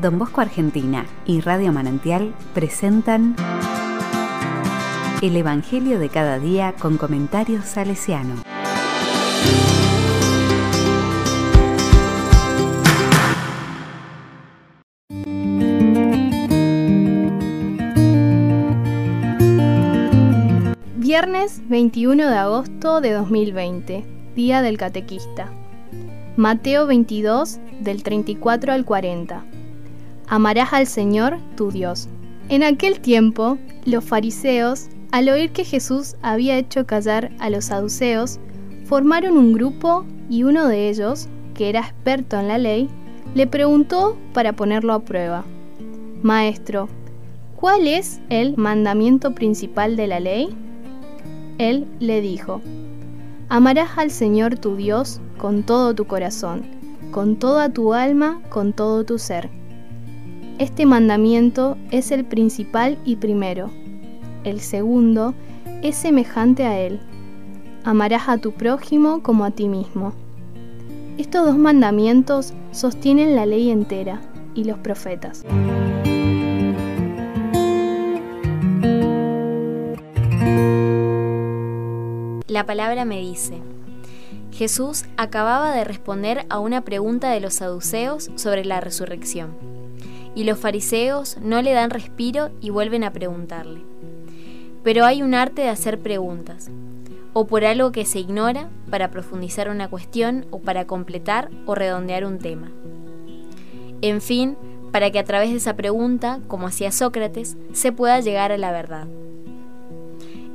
Don Bosco Argentina y Radio Manantial presentan El Evangelio de cada día con comentarios salesiano. Viernes 21 de agosto de 2020, Día del Catequista. Mateo 22, del 34 al 40. Amarás al Señor, tu Dios. En aquel tiempo, los fariseos, al oír que Jesús había hecho callar a los saduceos, formaron un grupo y uno de ellos, que era experto en la ley, le preguntó para ponerlo a prueba. Maestro, ¿cuál es el mandamiento principal de la ley? Él le dijo, Amarás al Señor tu Dios con todo tu corazón, con toda tu alma, con todo tu ser. Este mandamiento es el principal y primero. El segundo es semejante a él. Amarás a tu prójimo como a ti mismo. Estos dos mandamientos sostienen la ley entera y los profetas. La palabra me dice, Jesús acababa de responder a una pregunta de los saduceos sobre la resurrección, y los fariseos no le dan respiro y vuelven a preguntarle. Pero hay un arte de hacer preguntas, o por algo que se ignora para profundizar una cuestión o para completar o redondear un tema. En fin, para que a través de esa pregunta, como hacía Sócrates, se pueda llegar a la verdad.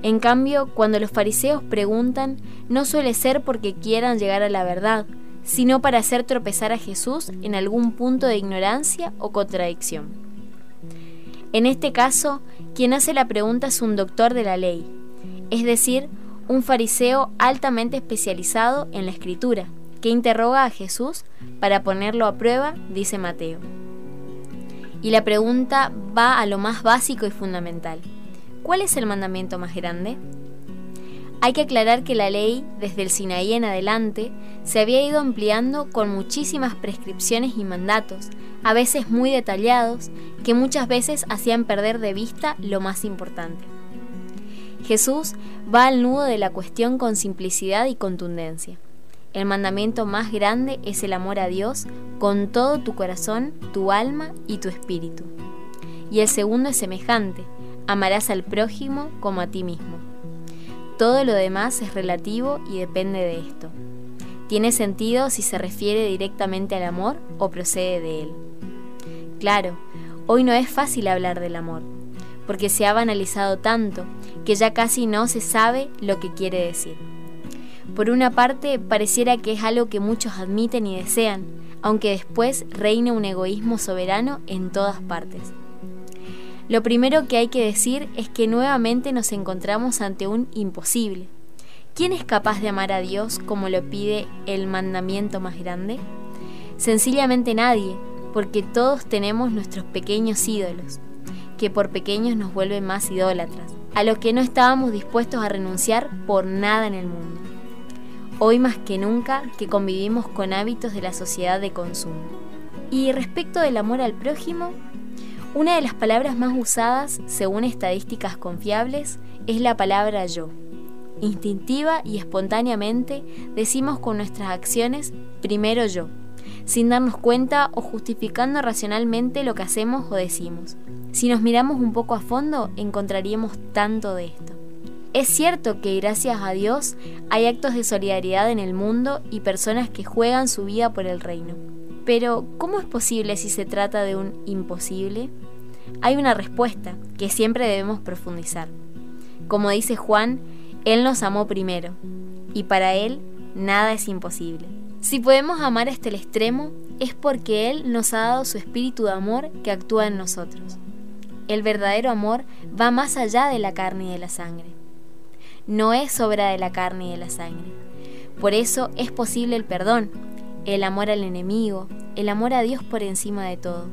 En cambio, cuando los fariseos preguntan, no suele ser porque quieran llegar a la verdad, sino para hacer tropezar a Jesús en algún punto de ignorancia o contradicción. En este caso, quien hace la pregunta es un doctor de la ley, es decir, un fariseo altamente especializado en la escritura, que interroga a Jesús para ponerlo a prueba, dice Mateo. Y la pregunta va a lo más básico y fundamental. ¿Cuál es el mandamiento más grande? Hay que aclarar que la ley, desde el Sinaí en adelante, se había ido ampliando con muchísimas prescripciones y mandatos, a veces muy detallados, que muchas veces hacían perder de vista lo más importante. Jesús va al nudo de la cuestión con simplicidad y contundencia. El mandamiento más grande es el amor a Dios con todo tu corazón, tu alma y tu espíritu. Y el segundo es semejante, Amarás al prójimo como a ti mismo. Todo lo demás es relativo y depende de esto. Tiene sentido si se refiere directamente al amor o procede de él. Claro, hoy no es fácil hablar del amor, porque se ha banalizado tanto que ya casi no se sabe lo que quiere decir. Por una parte, pareciera que es algo que muchos admiten y desean, aunque después reina un egoísmo soberano en todas partes. Lo primero que hay que decir es que nuevamente nos encontramos ante un imposible. ¿Quién es capaz de amar a Dios como lo pide el mandamiento más grande? Sencillamente nadie, porque todos tenemos nuestros pequeños ídolos, que por pequeños nos vuelven más idólatras, a los que no estábamos dispuestos a renunciar por nada en el mundo. Hoy más que nunca que convivimos con hábitos de la sociedad de consumo. Y respecto del amor al prójimo, una de las palabras más usadas, según estadísticas confiables, es la palabra yo. Instintiva y espontáneamente decimos con nuestras acciones primero yo, sin darnos cuenta o justificando racionalmente lo que hacemos o decimos. Si nos miramos un poco a fondo, encontraríamos tanto de esto. Es cierto que gracias a Dios hay actos de solidaridad en el mundo y personas que juegan su vida por el reino. Pero, ¿cómo es posible si se trata de un imposible? Hay una respuesta que siempre debemos profundizar. Como dice Juan, Él nos amó primero, y para Él nada es imposible. Si podemos amar hasta el extremo, es porque Él nos ha dado su espíritu de amor que actúa en nosotros. El verdadero amor va más allá de la carne y de la sangre. No es obra de la carne y de la sangre. Por eso es posible el perdón, el amor al enemigo, el amor a Dios por encima de todo.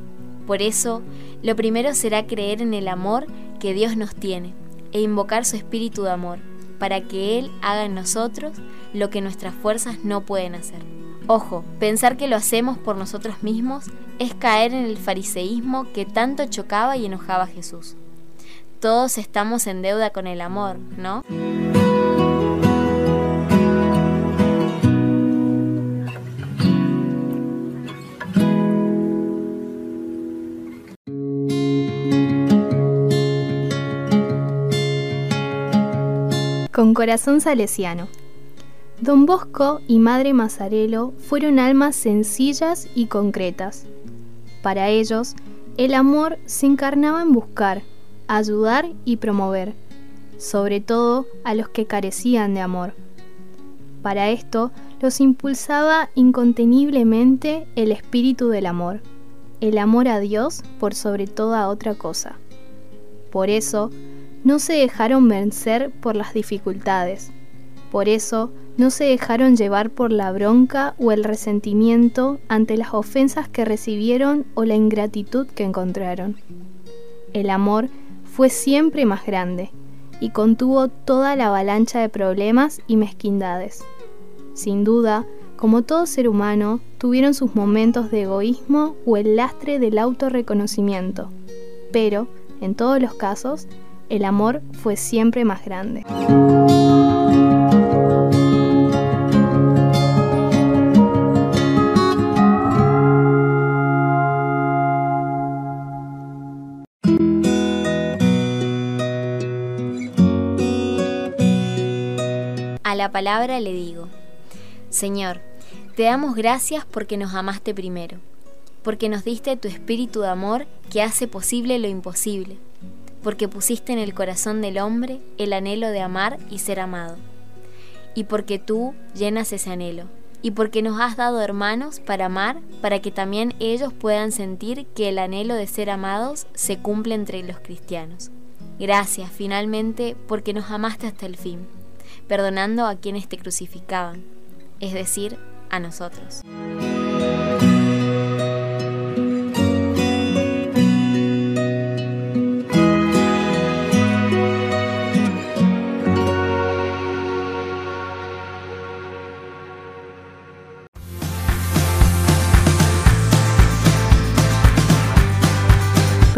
Por eso, lo primero será creer en el amor que Dios nos tiene e invocar su espíritu de amor, para que Él haga en nosotros lo que nuestras fuerzas no pueden hacer. Ojo, pensar que lo hacemos por nosotros mismos es caer en el fariseísmo que tanto chocaba y enojaba a Jesús. Todos estamos en deuda con el amor, ¿no? Con corazón salesiano. Don Bosco y Madre Mazarelo fueron almas sencillas y concretas. Para ellos, el amor se encarnaba en buscar, ayudar y promover, sobre todo a los que carecían de amor. Para esto los impulsaba inconteniblemente el espíritu del amor, el amor a Dios por sobre toda otra cosa. Por eso, no se dejaron vencer por las dificultades. Por eso no se dejaron llevar por la bronca o el resentimiento ante las ofensas que recibieron o la ingratitud que encontraron. El amor fue siempre más grande y contuvo toda la avalancha de problemas y mezquindades. Sin duda, como todo ser humano, tuvieron sus momentos de egoísmo o el lastre del autorreconocimiento, pero, en todos los casos, el amor fue siempre más grande. A la palabra le digo, Señor, te damos gracias porque nos amaste primero, porque nos diste tu espíritu de amor que hace posible lo imposible porque pusiste en el corazón del hombre el anhelo de amar y ser amado. Y porque tú llenas ese anhelo. Y porque nos has dado hermanos para amar, para que también ellos puedan sentir que el anhelo de ser amados se cumple entre los cristianos. Gracias, finalmente, porque nos amaste hasta el fin, perdonando a quienes te crucificaban, es decir, a nosotros.